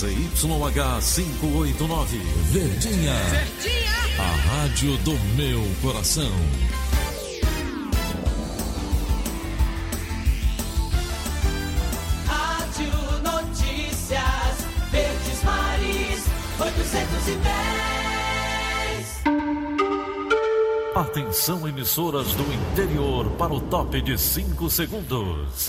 ZYH 589, Verdinha. Verdinha. A rádio do meu coração. Rádio Notícias, Verdes Mares, 810. Atenção, emissoras do interior, para o top de 5 segundos.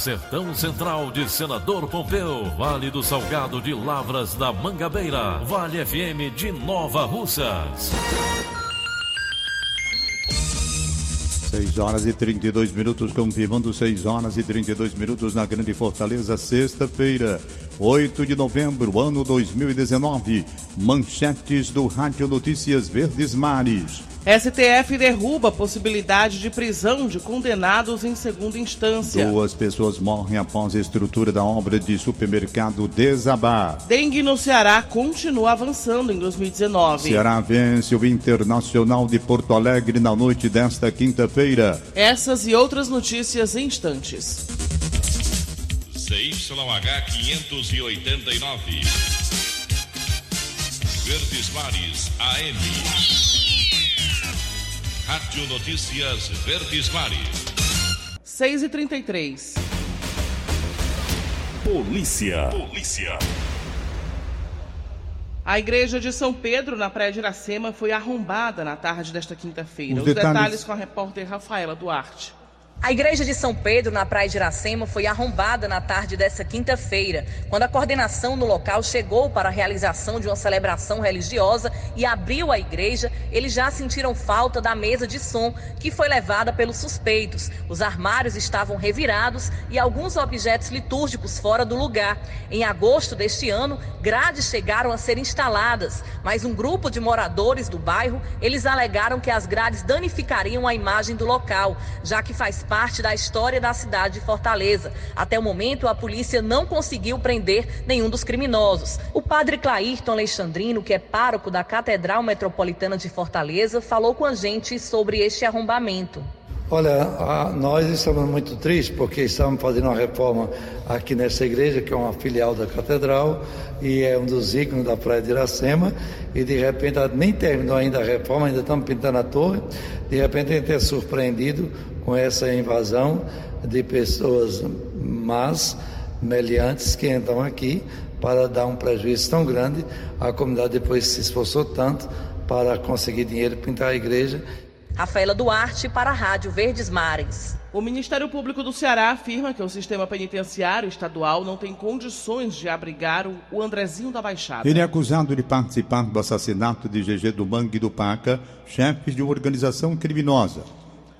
Sertão Central de Senador Pompeu, Vale do Salgado de Lavras da Mangabeira, Vale FM de Nova Russas. 6 horas e 32 minutos, confirmando 6 horas e 32 minutos na Grande Fortaleza, sexta-feira, 8 de novembro, ano 2019. Manchetes do Rádio Notícias Verdes Mares. STF derruba a possibilidade de prisão de condenados em segunda instância. Duas pessoas morrem após a estrutura da obra de supermercado desabar. Dengue no Ceará continua avançando em 2019. Ceará vence o Internacional de Porto Alegre na noite desta quinta-feira. Essas e outras notícias em instantes. CYH 589. Verdes Mares AM. Rádio Notícias Verdes Mares. 6 e 33 Polícia. Polícia. A igreja de São Pedro, na Praia de Iracema, foi arrombada na tarde desta quinta-feira. Os Os detalhes... detalhes com a repórter Rafaela Duarte. A igreja de São Pedro, na Praia de Iracema, foi arrombada na tarde dessa quinta-feira, quando a coordenação no local chegou para a realização de uma celebração religiosa e abriu a igreja. Eles já sentiram falta da mesa de som que foi levada pelos suspeitos. Os armários estavam revirados e alguns objetos litúrgicos fora do lugar. Em agosto deste ano, grades chegaram a ser instaladas, mas um grupo de moradores do bairro, eles alegaram que as grades danificariam a imagem do local, já que faz parte da história da cidade de Fortaleza. Até o momento, a polícia não conseguiu prender nenhum dos criminosos. O padre Clairton Alexandrino, que é pároco da Catedral Metropolitana de Fortaleza, falou com a gente sobre este arrombamento. Olha, a- nós estamos muito tristes porque estamos fazendo uma reforma aqui nessa igreja, que é uma filial da catedral e é um dos ícones da Praia de Iracema. E de repente, nem terminou ainda a reforma, ainda estamos pintando a torre. De repente, a gente é surpreendido com essa invasão de pessoas más, meliantes, que entram aqui para dar um prejuízo tão grande. A comunidade depois se esforçou tanto para conseguir dinheiro pintar a igreja. Rafaela Duarte para a Rádio Verdes Mares. O Ministério Público do Ceará afirma que o sistema penitenciário estadual não tem condições de abrigar o- Andrezinho da Baixada. Ele é acusado de participar do assassinato de GG do Mangue e do Paca, chefes de uma organização criminosa.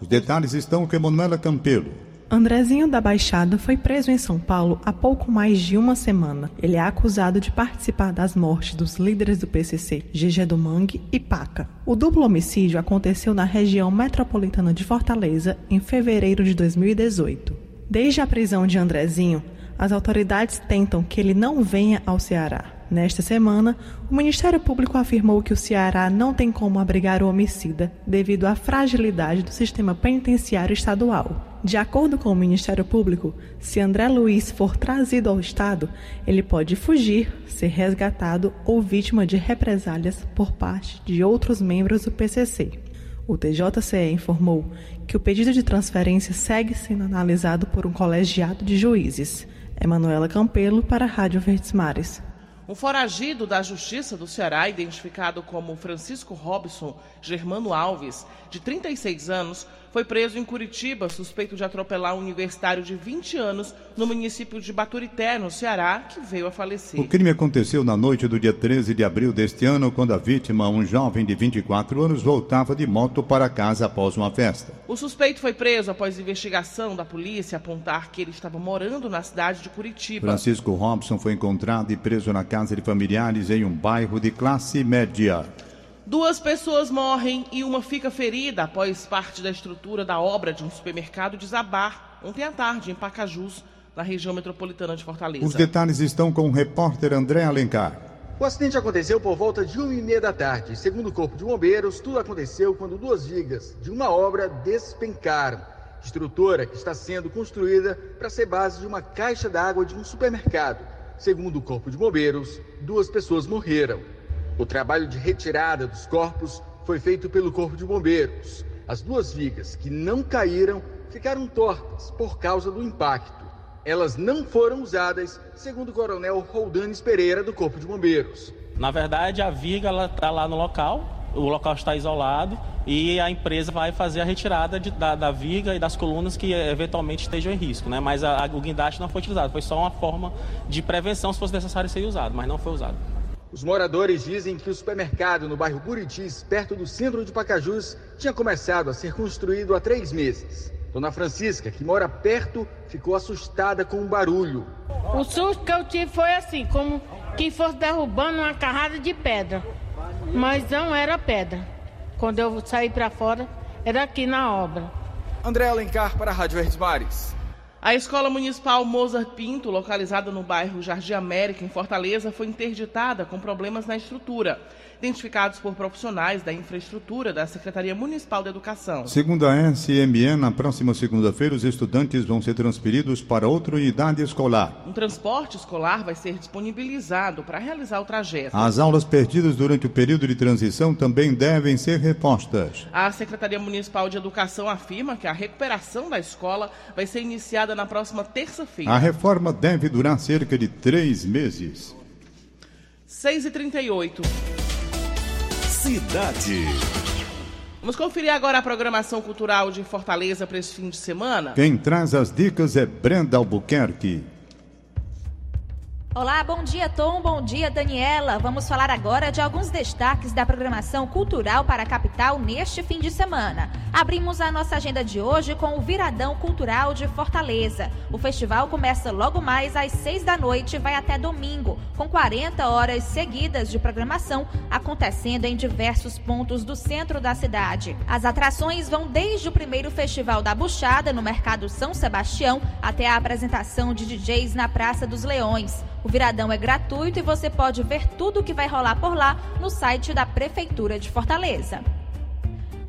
Os detalhes estão com Emanuela Campelo. Andrezinho da Baixada foi preso em São Paulo há pouco mais de uma semana. Ele é acusado de participar das mortes dos líderes do PCC, GG do Mangue e Paca. O duplo homicídio aconteceu na região metropolitana de Fortaleza em fevereiro de 2018. Desde a prisão de Andrezinho, as autoridades tentam que ele não venha ao Ceará. Nesta semana, o Ministério Público afirmou que o Ceará não tem como abrigar o homicida devido à fragilidade do sistema penitenciário estadual. De acordo com o Ministério Público, se André Luiz for trazido ao Estado, ele pode fugir, ser resgatado ou vítima de represálias por parte de outros membros do PCC. O TJCE informou que o pedido de transferência segue sendo analisado por um colegiado de juízes. Emanuela Campelo para a Rádio Verdes Mares. Um foragido da Justiça do Ceará, identificado como Francisco Robson Germano Alves, de 36 anos, foi preso em Curitiba, suspeito de atropelar um universitário de 20 anos no município de Baturité, no Ceará, que veio a falecer. O crime aconteceu na noite do dia 13 de abril deste ano, quando a vítima, um jovem de 24 anos, voltava de moto para casa após uma festa. O suspeito foi preso após investigação da polícia apontar que ele estava morando na cidade de Curitiba. Francisco Robson foi encontrado e preso na casa de familiares em um bairro de classe média. Duas pessoas morrem e uma fica ferida após parte da estrutura da obra de um supermercado desabar ontem à tarde em Pacajus, na região metropolitana de Fortaleza. Os detalhes estão com o repórter André Alencar. O acidente aconteceu por volta de uma e meia da tarde. Segundo o Corpo de Bombeiros, tudo aconteceu quando duas vigas de uma obra despencaram. Estrutura que está sendo construída para ser base de uma caixa d'água de um supermercado. Segundo o Corpo de Bombeiros, duas pessoas morreram. O trabalho de retirada dos corpos foi feito pelo Corpo de Bombeiros. As duas vigas que não caíram ficaram tortas por causa do impacto. Elas não foram usadas, segundo o coronel Roldanes Pereira, do Corpo de Bombeiros. Na verdade, a viga está lá no local, o local está isolado e a empresa vai fazer a retirada de, da, da, viga e das colunas que eventualmente estejam em risco, né? Mas a, a, o guindaste não foi utilizado, foi só uma forma de prevenção se fosse necessário ser usado, mas não foi usado. Os moradores dizem que o supermercado no bairro Buritis, perto do centro de Pacajus, tinha começado a ser construído há três meses. Dona Francisca, que mora perto, ficou assustada com o barulho. O susto que eu tive foi assim, como quem fosse derrubando uma carrada de pedra. Mas não era pedra. Quando eu saí para fora, era aqui na obra. André Alencar para a Rádio Verdes Mares. A Escola Municipal Mozart Pinto, localizada no bairro Jardim América, em Fortaleza, foi interditada com problemas na estrutura identificados por profissionais da infraestrutura da Secretaria Municipal de Educação. Segundo a SME, na próxima segunda-feira, os estudantes vão ser transferidos para outra unidade escolar. Um transporte escolar vai ser disponibilizado para realizar o trajeto. As aulas perdidas durante o período de transição também devem ser repostas. A Secretaria Municipal de Educação afirma que a recuperação da escola vai ser iniciada na próxima terça-feira. A reforma deve durar cerca de três meses. 6 e 38 Cidade. Vamos conferir agora a programação cultural de Fortaleza para esse fim de semana. Quem traz as dicas é Brenda Albuquerque. Olá, bom dia Tom, bom dia Daniela. Vamos falar agora de alguns destaques da programação cultural para a capital neste fim de semana. Abrimos a nossa agenda de hoje com o Viradão Cultural de Fortaleza. O festival começa logo mais às seis da noite e vai até domingo, com 40 horas seguidas de programação acontecendo em diversos pontos do centro da cidade. As atrações vão desde o primeiro Festival da Buchada no Mercado São Sebastião até a apresentação de DJs na Praça dos Leões. O viradão é gratuito e você pode ver tudo o que vai rolar por lá no site da Prefeitura de Fortaleza.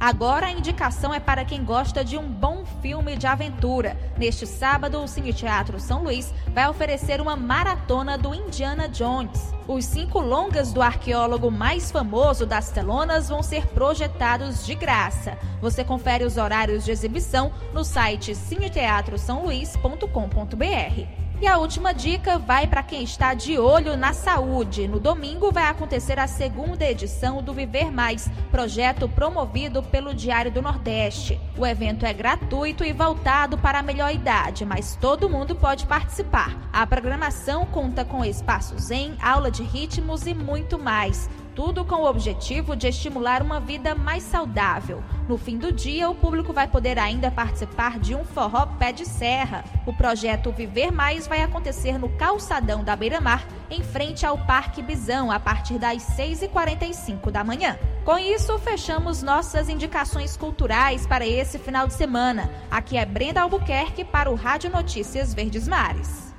Agora a indicação é para quem gosta de um bom filme de aventura. Neste sábado, o Cine Teatro São Luís vai oferecer uma maratona do Indiana Jones. Os cinco longas do arqueólogo mais famoso das telonas vão ser projetados de graça. Você confere os horários de exibição no site cineteatrosaoluís.com.br. E a última dica vai para quem está de olho na saúde. No domingo vai acontecer a segunda edição do Viver Mais, projeto promovido pelo Diário do Nordeste. O evento é gratuito e voltado para a melhor idade, mas todo mundo pode participar. A programação conta com espaços zen, aula de ritmos e muito mais. Tudo com o objetivo de estimular uma vida mais saudável. No fim do dia, o público vai poder ainda participar de um forró pé de serra. O projeto Viver Mais vai acontecer no calçadão da Beira-Mar, em frente ao Parque Bisão, a partir das 6h45 da manhã. Com isso, fechamos nossas indicações culturais para esse final de semana. Aqui é Brenda Albuquerque para o Rádio Notícias Verdes Mares.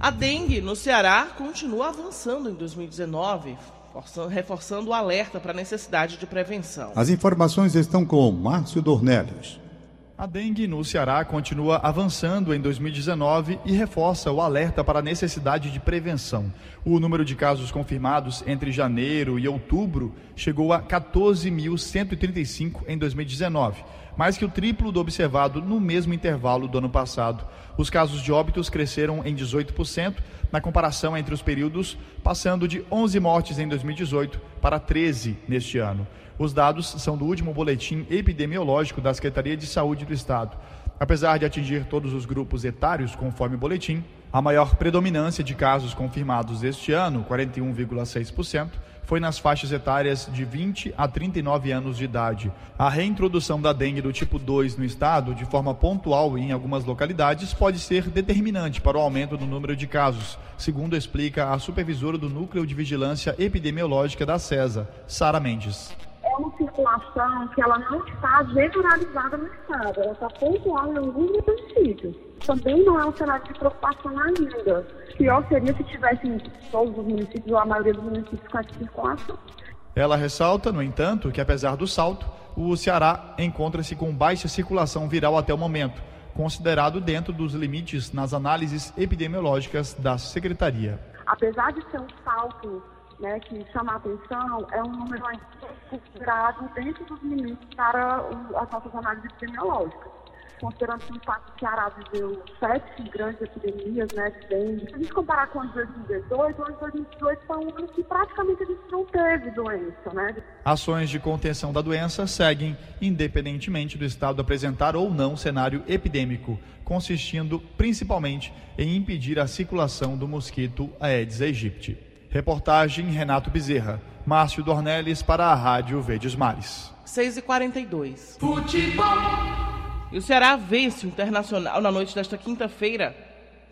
A dengue no Ceará continua avançando em 2019, reforçando o alerta para a necessidade de prevenção. As informações estão com Márcio Dornelles. A dengue no Ceará continua avançando em 2019 e reforça o alerta para a necessidade de prevenção. O número de casos confirmados entre janeiro e outubro chegou a 14.135 em 2019 mais que o triplo do observado no mesmo intervalo do ano passado. Os casos de óbitos cresceram em 18% na comparação entre os períodos, passando de 11 mortes em 2018 para 13 neste ano. Os dados são do último boletim epidemiológico da Secretaria de Saúde do Estado. Apesar de atingir todos os grupos etários, conforme o boletim, a maior predominância de casos confirmados este ano, 41,6%, foi nas faixas etárias de 20 a 39 anos de idade. A reintrodução da dengue do tipo 2 no estado, de forma pontual em algumas localidades, pode ser determinante para o aumento do número de casos, segundo explica a supervisora do Núcleo de Vigilância Epidemiológica da CESA, Sara Mendes uma circulação que ela não está generalizada no estado, ela está pontual em alguns municípios. Também não é um cenário de preocupação ainda. Pior seria se tivessem todos os municípios ou a maioria dos municípios com essa circulação. Ela ressalta, no entanto, que apesar do salto, o Ceará encontra-se com baixa circulação viral até o momento, considerado dentro dos limites nas análises epidemiológicas da Secretaria. Apesar de ser um salto né, que chama a atenção é um número considerado dentro dos limites para as nossas análises epidemiológicas. Considerando que, de fato, o Ceará viveu sete grandes epidemias né. Se a gente comparar com o de 2018, o ano de 2018 foi um ano que praticamente a gente não teve doença. Né? Ações de contenção da doença seguem independentemente do estado apresentar ou não cenário epidêmico, consistindo principalmente em impedir a circulação do mosquito Aedes aegypti. Reportagem Renato Bezerra. Márcio Dornelles para a Rádio Verdes Mares. 6h42. Futebol. E o Ceará vence o Internacional na noite desta quinta-feira.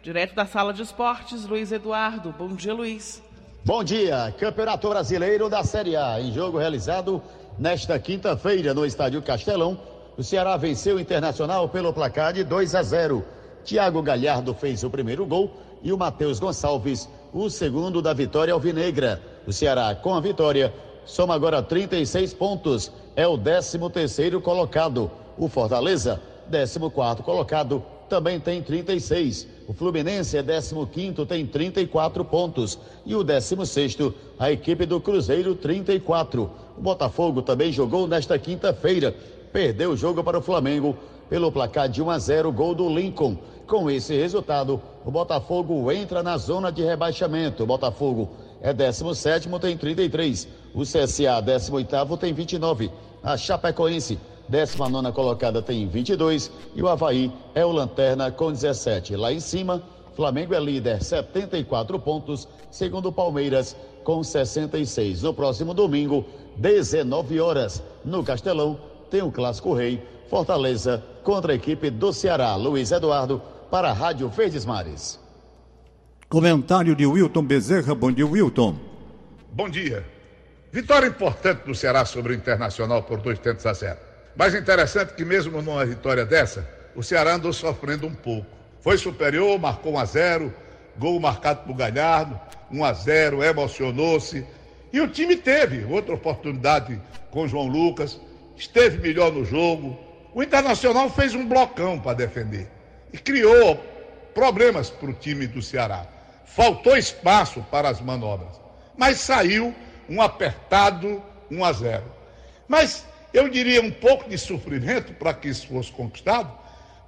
Direto da sala de esportes, Luiz Eduardo. Bom dia, Luiz. Bom dia. Campeonato Brasileiro da Série A. Em jogo realizado nesta quinta-feira no Estádio Castelão, o Ceará venceu o Internacional pelo placar de 2 a 0. Thiago Galhardo fez o primeiro gol e o Matheus Gonçalves o segundo da vitória alvinegra. O Ceará, com a vitória, soma agora 36 pontos. É o 13 terceiro colocado. O Fortaleza, 14 quarto colocado, também tem 36. O Fluminense é 15 tem 34 pontos. E o 16 a equipe do Cruzeiro, 34. O Botafogo também jogou nesta quinta-feira. Perdeu o jogo para o Flamengo pelo placar de 1 a 0, gol do Lincoln. Com esse resultado, o Botafogo entra na zona de rebaixamento. O Botafogo é 17, tem 33. O CSA, 18, tem 29. A Chapecoense, 19 colocada, tem 22. E o Havaí é o lanterna com 17. Lá em cima, Flamengo é líder, 74 pontos. Segundo Palmeiras, com 66. No próximo domingo, 19 horas, no Castelão, tem o Clássico Rei. Fortaleza contra a equipe do Ceará. Luiz Eduardo para a Rádio Verdes Mares. Comentário de Wilton Bezerra. Bom dia, Wilton. Bom dia. Vitória importante do Ceará sobre o Internacional por dois tentos a zero. Mais interessante que mesmo numa vitória dessa, o Ceará andou sofrendo um pouco. Foi superior, marcou um a zero, gol marcado por Galhardo, um a zero, emocionou-se. E o time teve outra oportunidade com João Lucas, esteve melhor no jogo. O Internacional fez um blocão para defender e criou problemas para o time do Ceará. Faltou espaço para as manobras, mas saiu um apertado 1 a 0. Mas eu diria um pouco de sofrimento para que isso fosse conquistado,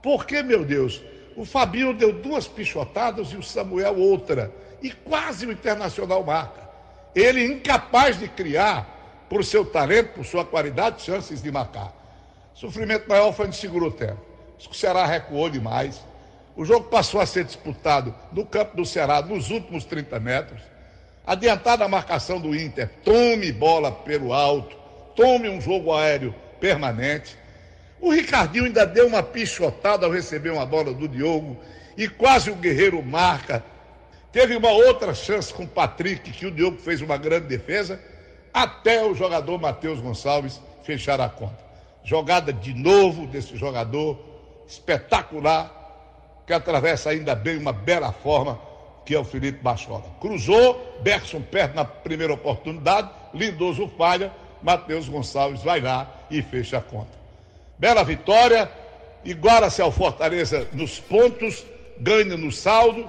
porque, meu Deus, o Fabinho deu duas pichotadas e o Samuel outra, e quase o Internacional marca. Ele incapaz de criar, por seu talento, por sua qualidade, chances de marcar. Sofrimento maior foi no segundo tempo. O Ceará recuou demais. O jogo passou a ser disputado no campo do Ceará nos últimos 30 metros. Adiantada a marcação do Inter, tome bola pelo alto, tome um jogo aéreo permanente. O Ricardinho ainda deu uma pichotada ao receber uma bola do Diogo e quase o Guerreiro marca. Teve uma outra chance com o Patrick, que o Diogo fez uma grande defesa, até o jogador Matheus Gonçalves fechar a conta. Jogada de novo desse jogador espetacular, que atravessa ainda bem uma bela forma, que é o Felipe Bachola. Cruzou, Berson perde na primeira oportunidade, Lindoso falha, Matheus Gonçalves vai lá e fecha a conta. Bela vitória, iguala-se ao Fortaleza nos pontos, ganha no saldo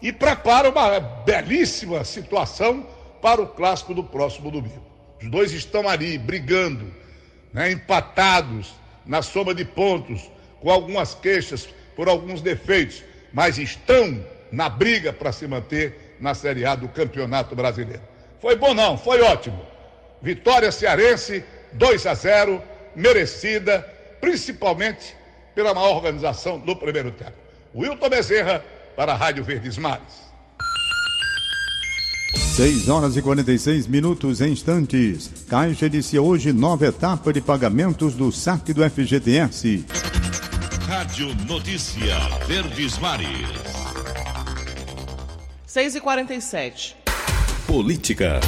e prepara uma belíssima situação para o clássico do próximo domingo. Os dois estão ali brigando, né, empatados, na soma de pontos, com algumas queixas por alguns defeitos, mas estão na briga para se manter na Série A do Campeonato Brasileiro. Foi bom não, foi ótimo. Vitória cearense 2 a 0, merecida, principalmente pela maior organização do primeiro tempo. Wilton Bezerra para a Rádio Verdes Mares. 6 horas e 46 minutos em instantes. Caixa inicia hoje nova etapa de pagamentos do saque do FGTS. Rádio Notícia Verdes Mares. 6 e 47 Política.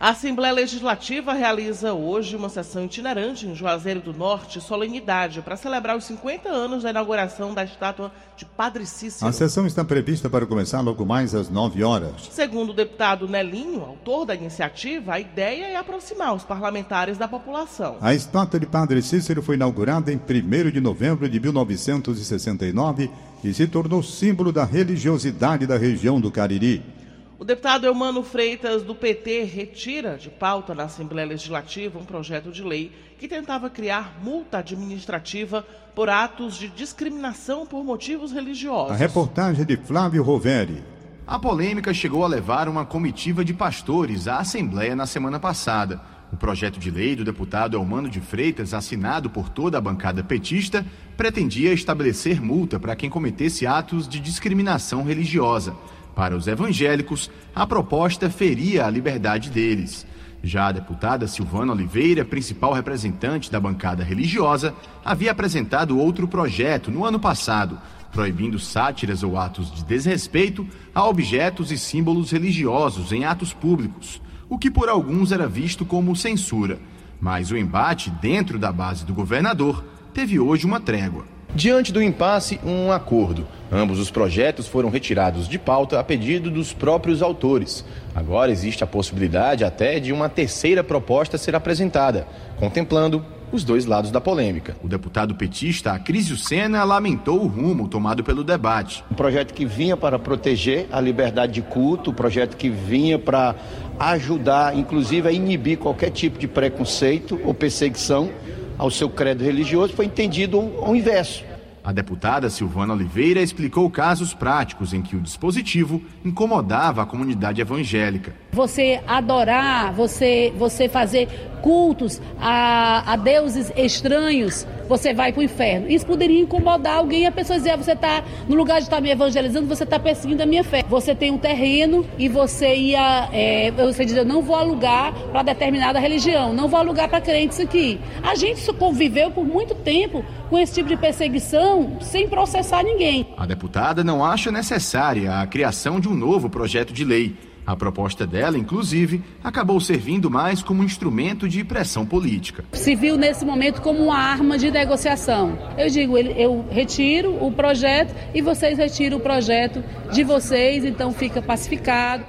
A Assembleia Legislativa realiza hoje uma sessão itinerante em Juazeiro do Norte, solenidade, para celebrar os 50 anos da inauguração da estátua de Padre Cícero. A sessão está prevista para começar logo mais às 9 horas. Segundo o deputado Nelinho, autor da iniciativa, a ideia é aproximar os parlamentares da população. A estátua de Padre Cícero foi inaugurada em 1 de novembro de 1969 e se tornou símbolo da religiosidade da região do Cariri. O deputado Eumano Freitas, do PT, retira de pauta na Assembleia Legislativa um projeto de lei que tentava criar multa administrativa por atos de discriminação por motivos religiosos. A reportagem de Flávio Roveri. A polêmica chegou a levar uma comitiva de pastores à Assembleia na semana passada. O projeto de lei do deputado Eumano de Freitas, assinado por toda a bancada petista, pretendia estabelecer multa para quem cometesse atos de discriminação religiosa. Para os evangélicos, a proposta feria a liberdade deles. Já a deputada Silvana Oliveira, principal representante da bancada religiosa, havia apresentado outro projeto no ano passado, proibindo sátiras ou atos de desrespeito a objetos e símbolos religiosos em atos públicos, o que por alguns era visto como censura. Mas o embate dentro da base do governador teve hoje uma trégua. Diante do impasse, um acordo. Ambos os projetos foram retirados de pauta a pedido dos próprios autores. Agora existe a possibilidade até de uma terceira proposta ser apresentada, contemplando os dois lados da polêmica. O deputado petista Acrísio Sena lamentou o rumo tomado pelo debate. Um projeto que vinha para proteger a liberdade de culto, um projeto que vinha para ajudar, inclusive, a inibir qualquer tipo de preconceito ou perseguição ao seu credo religioso, foi entendido ao inverso. A deputada Silvana Oliveira explicou casos práticos em que o dispositivo incomodava a comunidade evangélica. Você adorar, você, você fazer cultos a, a deuses estranhos, você vai para o inferno. Isso poderia incomodar alguém, a pessoa dizer, ah, você está, no lugar de estar tá me evangelizando, você está perseguindo a minha fé. Você tem um terreno e você ia, é, você diz, eu não vou alugar para determinada religião, não vou alugar para crentes aqui. A gente conviveu por muito tempo com esse tipo de perseguição sem processar ninguém. A deputada não acha necessária a criação de um novo projeto de lei. A proposta dela, inclusive, acabou servindo mais como instrumento de pressão política. Se viu nesse momento como uma arma de negociação. Eu digo, eu retiro o projeto e vocês retiram o projeto de vocês, então fica pacificado.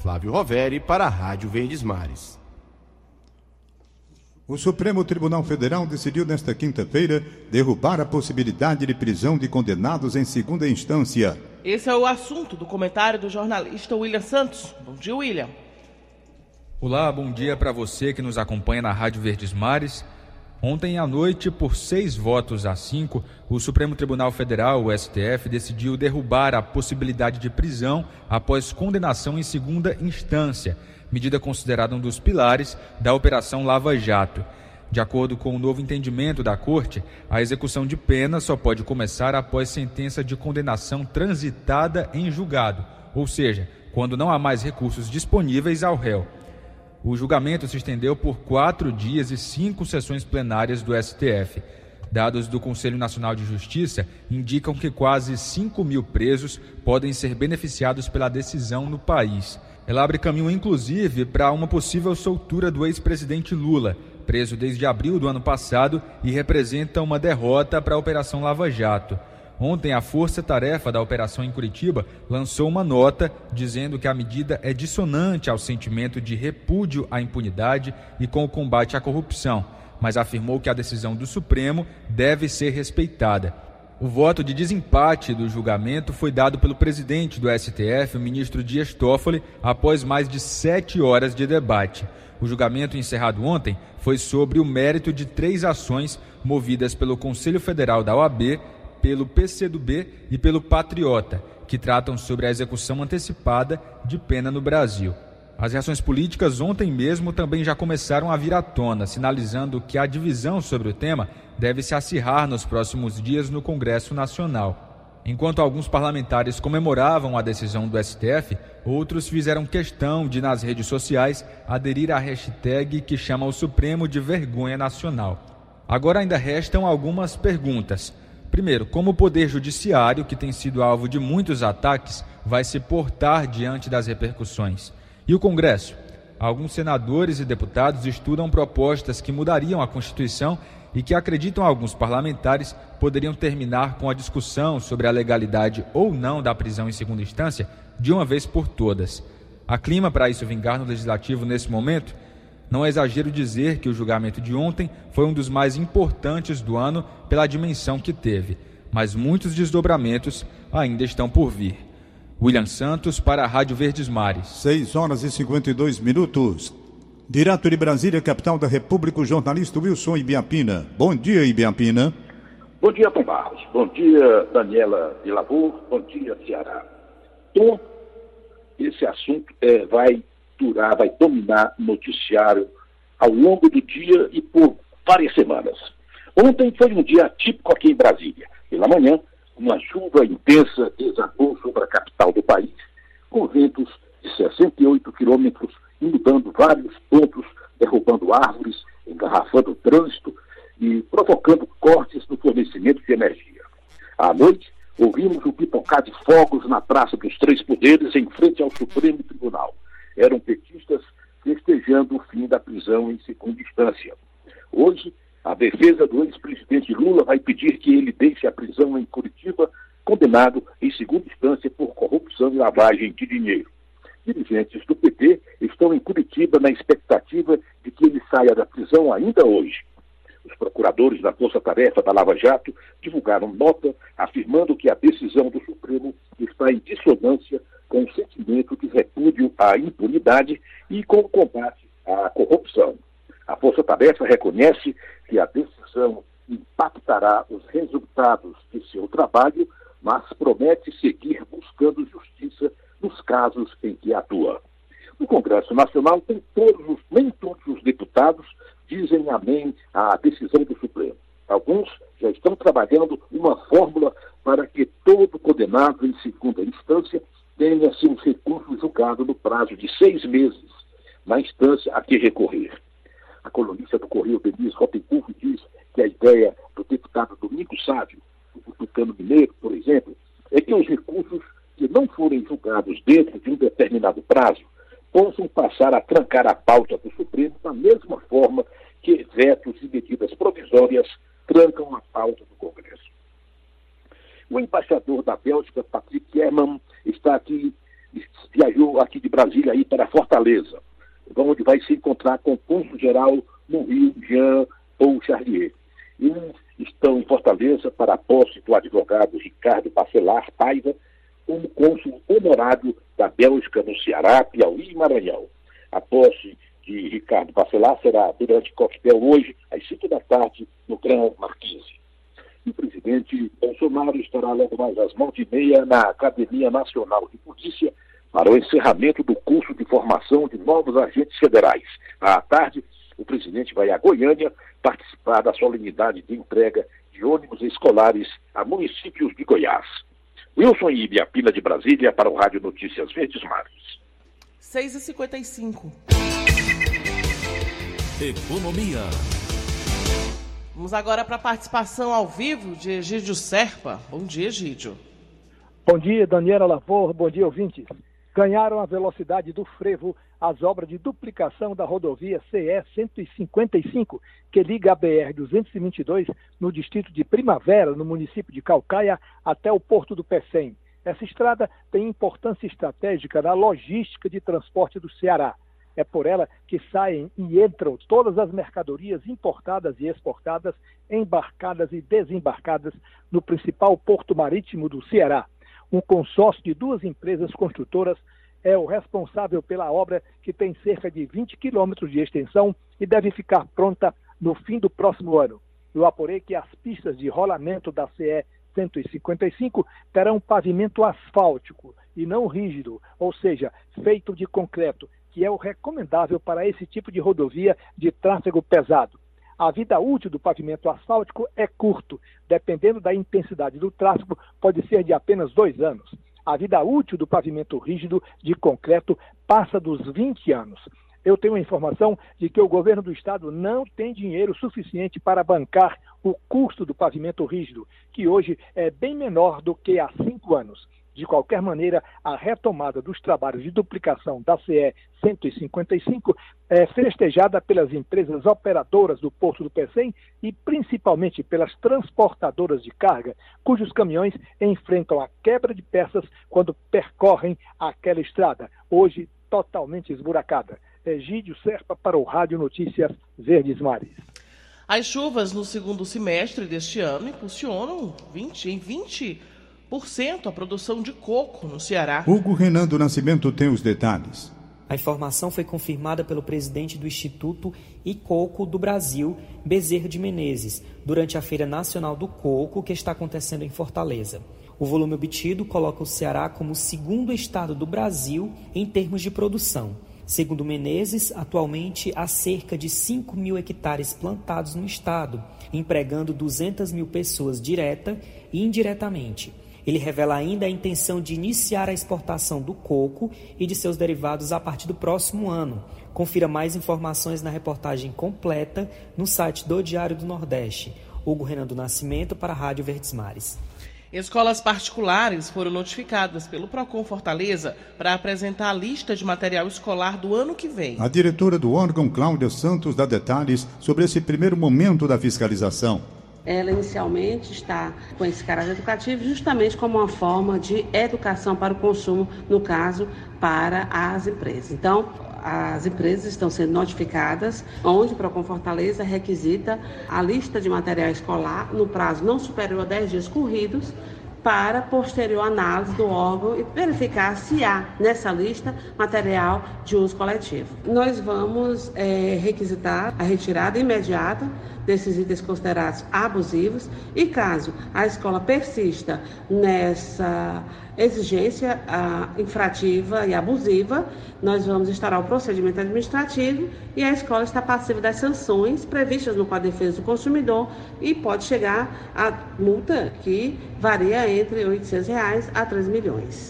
Flávio Roveri para a Rádio Verdes Mares. O Supremo Tribunal Federal decidiu nesta quinta-feira derrubar a possibilidade de prisão de condenados em segunda instância. Esse é o assunto do comentário do jornalista William Santos. Bom dia, William. Olá, bom dia para você que nos acompanha na Rádio Verdes Mares. Ontem à noite, por seis votos a cinco, o Supremo Tribunal Federal, o STF, decidiu derrubar a possibilidade de prisão após condenação em segunda instância medida considerada um dos pilares da Operação Lava Jato. De acordo com o novo entendimento da Corte, a execução de pena só pode começar após sentença de condenação transitada em julgado, ou seja, quando não há mais recursos disponíveis ao réu. O julgamento se estendeu por quatro dias e cinco sessões plenárias do STF. Dados do Conselho Nacional de Justiça indicam que quase 5 mil presos podem ser beneficiados pela decisão no país. Ela abre caminho, inclusive, para uma possível soltura do ex-presidente Lula, preso desde abril do ano passado e representa uma derrota para a Operação Lava Jato. Ontem, a Força Tarefa da operação em Curitiba lançou uma nota dizendo que a medida é dissonante ao sentimento de repúdio à impunidade e com o combate à corrupção, mas afirmou que a decisão do Supremo deve ser respeitada. O voto de desempate do julgamento foi dado pelo presidente do STF, o ministro Dias Toffoli, após mais de sete horas de debate. O julgamento encerrado ontem foi sobre o mérito de três ações movidas pelo Conselho Federal da OAB, pelo PCdoB e pelo Patriota, que tratam sobre a execução antecipada de pena no Brasil. As reações políticas ontem mesmo também já começaram a vir à tona, sinalizando que a divisão sobre o tema deve se acirrar nos próximos dias no Congresso Nacional. Enquanto alguns parlamentares comemoravam a decisão do STF, outros fizeram questão de, nas redes sociais, aderir à hashtag que chama o Supremo de vergonha nacional. Agora ainda restam algumas perguntas. Primeiro, como o Poder Judiciário, que tem sido alvo de muitos ataques, vai se portar diante das repercussões? E o Congresso? Alguns senadores e deputados estudam propostas que mudariam a Constituição e que acreditam alguns parlamentares poderiam terminar com a discussão sobre a legalidade ou não da prisão em segunda instância de uma vez por todas. Há clima para isso vingar no legislativo nesse momento? Não é exagero dizer que o julgamento de ontem foi um dos mais importantes do ano pela dimensão que teve, mas muitos desdobramentos ainda estão por vir. William Santos para a Rádio Verdes Mares. 6 horas e 52 minutos. Direto de Brasília, capital da República, o jornalista Wilson Ibiapina. Bom dia, Ibiapina. Bom dia, Tom Barros. Bom dia, Daniela de Lavor. Bom dia, Ceará. Tom, esse assunto é, vai durar, vai dominar o noticiário ao longo do dia e por várias semanas. Ontem foi um dia típico aqui em Brasília. Pela manhã, uma chuva intensa desabou sobre a capital do país, com ventos de 68 quilômetros, inundando vários pontos, derrubando árvores, engarrafando o trânsito e provocando cortes no fornecimento de energia. À noite, ouvimos o pipocar de fogos na Praça dos Três Poderes, em frente ao Supremo Tribunal. Eram petistas festejando o fim da prisão em segunda instância. Hoje, a defesa do ex-presidente Lula vai pedir que ele deixe a prisão em Curitiba, condenado em segunda instância por corrupção e lavagem de dinheiro. Dirigentes do PT estão em Curitiba na expectativa de que ele saia da prisão ainda hoje. Os procuradores da Força Tarefa da Lava Jato divulgaram nota afirmando que a decisão do Supremo está em dissonância com o sentimento de repúdio à impunidade e com o combate à corrupção. A Força Tarefa reconhece que a decisão impactará os resultados de seu trabalho, mas promete seguir buscando justiça nos casos em que atua. No Congresso Nacional, todos, nem todos os deputados dizem amém à decisão do Supremo. Alguns já estão trabalhando uma fórmula para que todo condenado em segunda instância tenha seus recursos julgados no prazo de seis meses na instância a que recorrer. A colunista do Correio, Denise Rottenburg, diz que a ideia do deputado Domingos Sávio, do Tucano Mineiro, por exemplo, é que os recursos que não forem julgados dentro de um determinado prazo possam passar a trancar a pauta do Supremo da mesma forma que vetos e medidas provisórias trancam a pauta do Congresso. O embaixador da Bélgica, Patrick Herman, está aqui, viajou aqui de Brasília aí para Fortaleza onde vai se encontrar com o cônsul-geral no Rio, Jean Paul Charlier. E estão em Fortaleza para a posse do advogado Ricardo Bacelar Paiva como cônsul honorário da Bélgica no Ceará, Piauí e Maranhão. A posse de Ricardo Bacelar será durante coquetel hoje, às 5 da tarde, no Gran Marquise. E o presidente Bolsonaro estará logo mais às 9h30 na Academia Nacional de Polícia para o encerramento do curso de formação de novos agentes federais. À tarde, o presidente vai a Goiânia participar da solenidade de entrega de ônibus escolares a municípios de Goiás. Wilson Ibiapina de Brasília para o Rádio Notícias Verdes Mares. 6h55. Economia. Vamos agora para a participação ao vivo de Egídio Serpa. Bom dia, Egídio. Bom dia, Daniela Lavor. Bom dia, ouvintes ganharam a velocidade do frevo as obras de duplicação da rodovia CE 155, que liga a BR 222 no distrito de Primavera, no município de Calcaia, até o porto do Pecém. Essa estrada tem importância estratégica na logística de transporte do Ceará. É por ela que saem e entram todas as mercadorias importadas e exportadas, embarcadas e desembarcadas no principal porto marítimo do Ceará. Um consórcio de duas empresas construtoras é o responsável pela obra, que tem cerca de 20 quilômetros de extensão e deve ficar pronta no fim do próximo ano. Eu apurei que as pistas de rolamento da CE 155 terão pavimento asfáltico e não rígido, ou seja, feito de concreto, que é o recomendável para esse tipo de rodovia de tráfego pesado. A vida útil do pavimento asfáltico é curto, dependendo da intensidade do tráfego, pode ser de apenas dois anos. A vida útil do pavimento rígido de concreto passa dos 20 anos. Eu tenho a informação de que o governo do estado não tem dinheiro suficiente para bancar o custo do pavimento rígido, que hoje é bem menor do que há cinco anos. De qualquer maneira, a retomada dos trabalhos de duplicação da CE 155 é festejada pelas empresas operadoras do Porto do Pecém e principalmente pelas transportadoras de carga, cujos caminhões enfrentam a quebra de peças quando percorrem aquela estrada, hoje totalmente esburacada. Egídio Serpa para o Rádio Notícias Verdes Mares. As chuvas no segundo semestre deste ano impulsionam 20, em 20% a produção de coco no Ceará. Hugo Renan do Nascimento tem os detalhes. A informação foi confirmada pelo presidente do Instituto Icoco do Brasil, Bezerra de Menezes, durante a Feira Nacional do Coco que está acontecendo em Fortaleza. O volume obtido coloca o Ceará como o segundo estado do Brasil em termos de produção. Segundo Menezes, atualmente há cerca de 5 mil hectares plantados no estado, empregando 200 mil pessoas direta e indiretamente. Ele revela ainda a intenção de iniciar a exportação do coco e de seus derivados a partir do próximo ano. Confira mais informações na reportagem completa no site do Diário do Nordeste. Hugo Renan do Nascimento para a Rádio Verdes Mares. Escolas particulares foram notificadas pelo Procon Fortaleza para apresentar a lista de material escolar do ano que vem. A diretora do órgão, Cláudia Santos, dá detalhes sobre esse primeiro momento da fiscalização. Ela inicialmente está com esse caráter educativo justamente como uma forma de educação para o consumo, no caso, para as empresas. Então, as empresas estão sendo notificadas, onde o Procon Fortaleza requisita a lista de material escolar no prazo não superior a 10 dias corridos, para posterior análise do órgão e verificar se há nessa lista material de uso coletivo. Nós vamos é, requisitar a retirada imediata desses itens considerados abusivos e caso a escola persista nessa exigência infrativa e abusiva, nós vamos instaurar o procedimento administrativo e a escola está passiva das sanções previstas no Código de Defesa do Consumidor e pode chegar a multa que varia entre 800 reais a 3 milhões.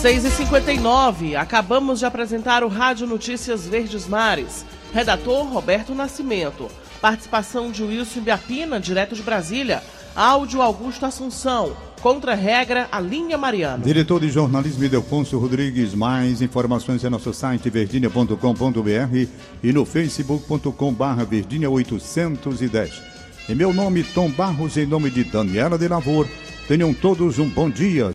6h59, acabamos de apresentar o Rádio Notícias Verdes Mares. Redator Roberto Nascimento. Participação de Wilson Biapina, direto de Brasília. Áudio Augusto Assunção. Contra regra, a linha Mariana. Diretor de jornalismo Idelfonso Rodrigues. Mais informações é nosso site verdinha.com.br e no facebook.com.br verdinha 810. Em meu nome, Tom Barros, em nome de Daniela de Lavor. Tenham todos um bom dia.